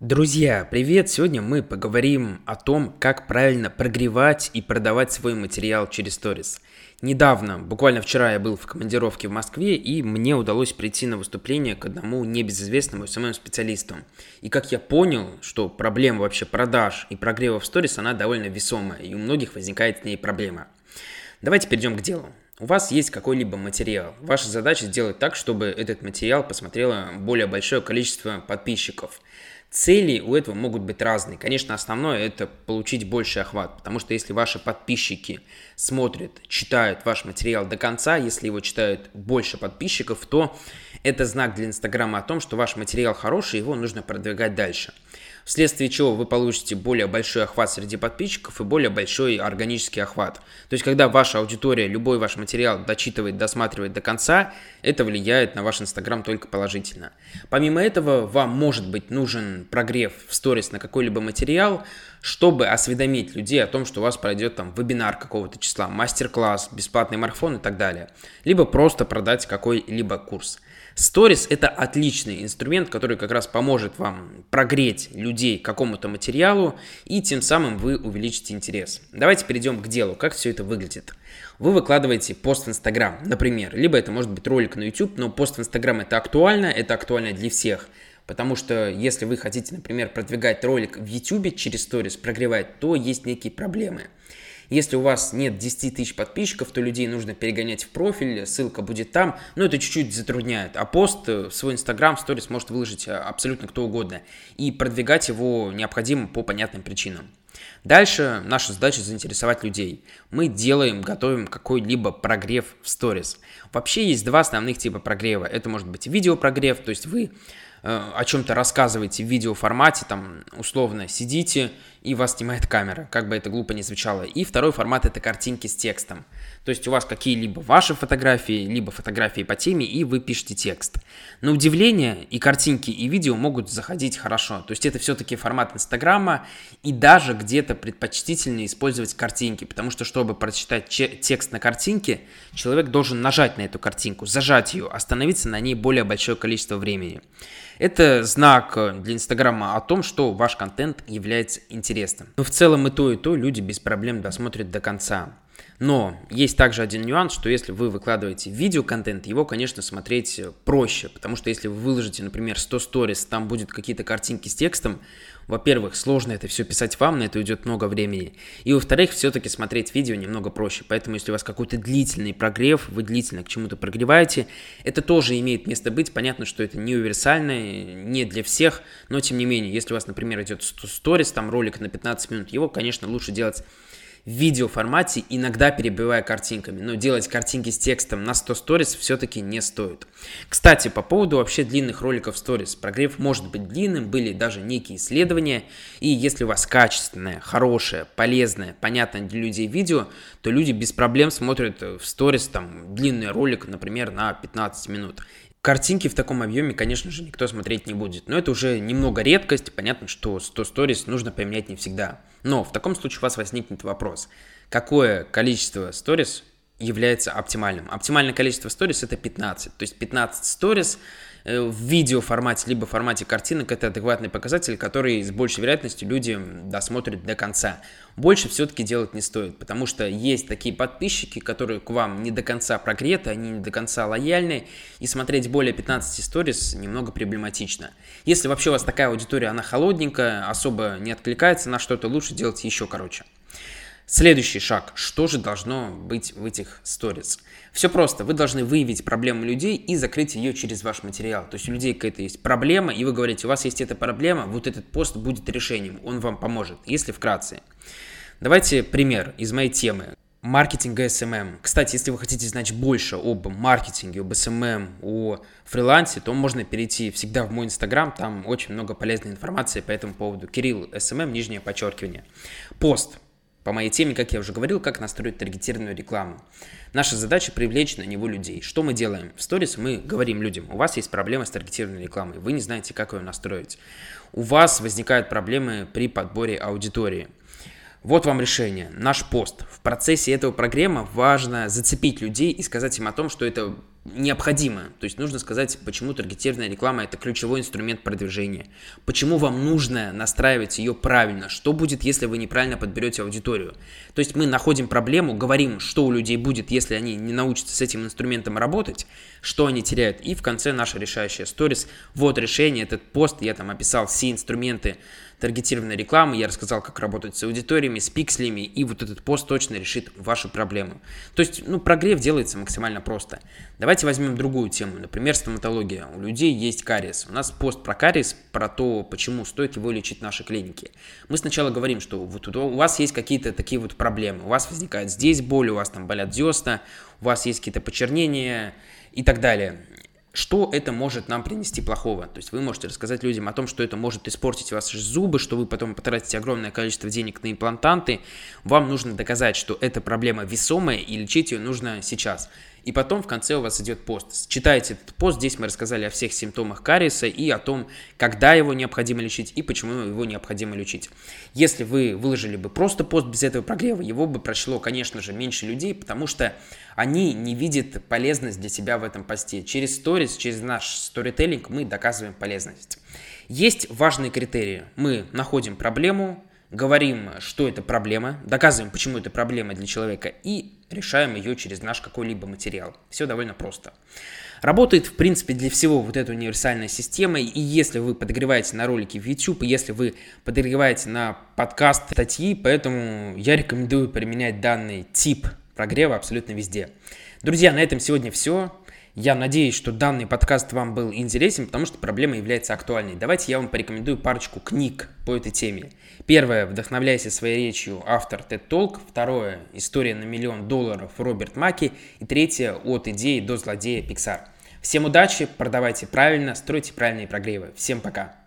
Друзья, привет! Сегодня мы поговорим о том, как правильно прогревать и продавать свой материал через сторис. Недавно, буквально вчера я был в командировке в Москве, и мне удалось прийти на выступление к одному небезызвестному СММ-специалисту. И как я понял, что проблема вообще продаж и прогрева в сторис, она довольно весомая, и у многих возникает с ней проблема. Давайте перейдем к делу. У вас есть какой-либо материал. Ваша задача сделать так, чтобы этот материал посмотрело более большое количество подписчиков. Цели у этого могут быть разные. Конечно, основное это получить больший охват, потому что если ваши подписчики смотрят, читают ваш материал до конца, если его читают больше подписчиков, то это знак для Инстаграма о том, что ваш материал хороший, его нужно продвигать дальше вследствие чего вы получите более большой охват среди подписчиков и более большой органический охват. То есть, когда ваша аудитория любой ваш материал дочитывает, досматривает до конца, это влияет на ваш Инстаграм только положительно. Помимо этого, вам может быть нужен прогрев в сторис на какой-либо материал, чтобы осведомить людей о том, что у вас пройдет там вебинар какого-то числа, мастер-класс, бесплатный марафон и так далее. Либо просто продать какой-либо курс. Stories – это отличный инструмент, который как раз поможет вам прогреть людей к какому-то материалу, и тем самым вы увеличите интерес. Давайте перейдем к делу, как все это выглядит. Вы выкладываете пост в Инстаграм, например, либо это может быть ролик на YouTube, но пост в Инстаграм это актуально, это актуально для всех. Потому что если вы хотите, например, продвигать ролик в YouTube через Stories, прогревать, то есть некие проблемы. Если у вас нет 10 тысяч подписчиков, то людей нужно перегонять в профиль, ссылка будет там, но это чуть-чуть затрудняет. А пост в свой Инстаграм, в сторис может выложить э, абсолютно кто угодно. И продвигать его необходимо по понятным причинам. Дальше наша задача заинтересовать людей. Мы делаем, готовим какой-либо прогрев в сторис. Вообще есть два основных типа прогрева. Это может быть видеопрогрев, то есть вы Э, о чем-то рассказываете в видеоформате, там, условно, сидите, и вас снимает камера, как бы это глупо не звучало. И второй формат – это картинки с текстом. То есть у вас какие-либо ваши фотографии, либо фотографии по теме, и вы пишете текст. На удивление и картинки, и видео могут заходить хорошо. То есть это все-таки формат Инстаграма, и даже где-то предпочтительнее использовать картинки, потому что, чтобы прочитать текст на картинке, человек должен нажать на эту картинку, зажать ее, остановиться на ней более большое количество времени. Это знак для Инстаграма о том, что ваш контент является интересным. Но в целом и то, и то люди без проблем досмотрят до конца. Но есть также один нюанс, что если вы выкладываете видеоконтент, его, конечно, смотреть проще, потому что если вы выложите, например, 100 сторис, там будет какие-то картинки с текстом, во-первых, сложно это все писать вам, на это уйдет много времени, и во-вторых, все-таки смотреть видео немного проще, поэтому если у вас какой-то длительный прогрев, вы длительно к чему-то прогреваете, это тоже имеет место быть, понятно, что это не универсально, не для всех, но тем не менее, если у вас, например, идет 100 сторис, там ролик на 15 минут, его, конечно, лучше делать в видеоформате, иногда перебивая картинками. Но делать картинки с текстом на 100 сторис все-таки не стоит. Кстати, по поводу вообще длинных роликов сторис. Прогрев может быть длинным, были даже некие исследования. И если у вас качественное, хорошее, полезное, понятное для людей видео, то люди без проблем смотрят в сторис там длинный ролик, например, на 15 минут. Картинки в таком объеме, конечно же, никто смотреть не будет. Но это уже немного редкость. Понятно, что 100 сторис нужно поменять не всегда. Но в таком случае у вас возникнет вопрос. Какое количество сторис является оптимальным? Оптимальное количество сторис это 15. То есть 15 сторис в видеоформате, либо в формате картинок, это адекватный показатель, который с большей вероятностью люди досмотрят до конца. Больше все-таки делать не стоит, потому что есть такие подписчики, которые к вам не до конца прогреты, они не до конца лояльны, и смотреть более 15 сторис немного проблематично. Если вообще у вас такая аудитория, она холодненькая, особо не откликается на что-то, лучше делать еще короче. Следующий шаг. Что же должно быть в этих сторис? Все просто. Вы должны выявить проблему людей и закрыть ее через ваш материал. То есть у людей какая-то есть проблема, и вы говорите, у вас есть эта проблема, вот этот пост будет решением, он вам поможет, если вкратце. Давайте пример из моей темы. Маркетинга SMM. Кстати, если вы хотите знать больше об маркетинге, об SMM, о фрилансе, то можно перейти всегда в мой инстаграм, там очень много полезной информации по этому поводу. Кирилл SMM, нижнее подчеркивание. Пост по моей теме, как я уже говорил, как настроить таргетированную рекламу. Наша задача привлечь на него людей. Что мы делаем? В сторис мы говорим людям, у вас есть проблема с таргетированной рекламой, вы не знаете, как ее настроить. У вас возникают проблемы при подборе аудитории. Вот вам решение, наш пост. В процессе этого программа важно зацепить людей и сказать им о том, что это необходимо. То есть нужно сказать, почему таргетированная реклама это ключевой инструмент продвижения. Почему вам нужно настраивать ее правильно. Что будет, если вы неправильно подберете аудиторию. То есть мы находим проблему, говорим, что у людей будет, если они не научатся с этим инструментом работать, что они теряют. И в конце наша решающая сторис. Вот решение, этот пост, я там описал все инструменты, таргетированной рекламы, я рассказал, как работать с аудиториями, с пикселями, и вот этот пост точно решит вашу проблему. То есть, ну, прогрев делается максимально просто. Давайте возьмем другую тему, например, стоматология. У людей есть кариес. У нас пост про кариес, про то, почему стоит его лечить в нашей клинике. Мы сначала говорим, что вот у вас есть какие-то такие вот проблемы. У вас возникает здесь боль, у вас там болят десна, у вас есть какие-то почернения и так далее что это может нам принести плохого. То есть вы можете рассказать людям о том, что это может испортить ваши зубы, что вы потом потратите огромное количество денег на имплантанты. Вам нужно доказать, что эта проблема весомая и лечить ее нужно сейчас. И потом в конце у вас идет пост. Читайте этот пост, здесь мы рассказали о всех симптомах кариеса и о том, когда его необходимо лечить и почему его необходимо лечить. Если вы выложили бы просто пост без этого прогрева, его бы прочло, конечно же, меньше людей, потому что они не видят полезность для себя в этом посте. Через сторис, через наш сторителлинг мы доказываем полезность. Есть важные критерии. Мы находим проблему, говорим, что это проблема, доказываем, почему это проблема для человека и решаем ее через наш какой-либо материал. Все довольно просто. Работает, в принципе, для всего вот эта универсальная система, и если вы подогреваете на ролики в YouTube, если вы подогреваете на подкаст статьи, поэтому я рекомендую применять данный тип прогрева абсолютно везде. Друзья, на этом сегодня все. Я надеюсь, что данный подкаст вам был интересен, потому что проблема является актуальной. Давайте я вам порекомендую парочку книг по этой теме. Первое «Вдохновляйся своей речью» автор TED Talk. Второе «История на миллион долларов» Роберт Маки. И третье «От идеи до злодея Pixar». Всем удачи, продавайте правильно, стройте правильные прогревы. Всем пока!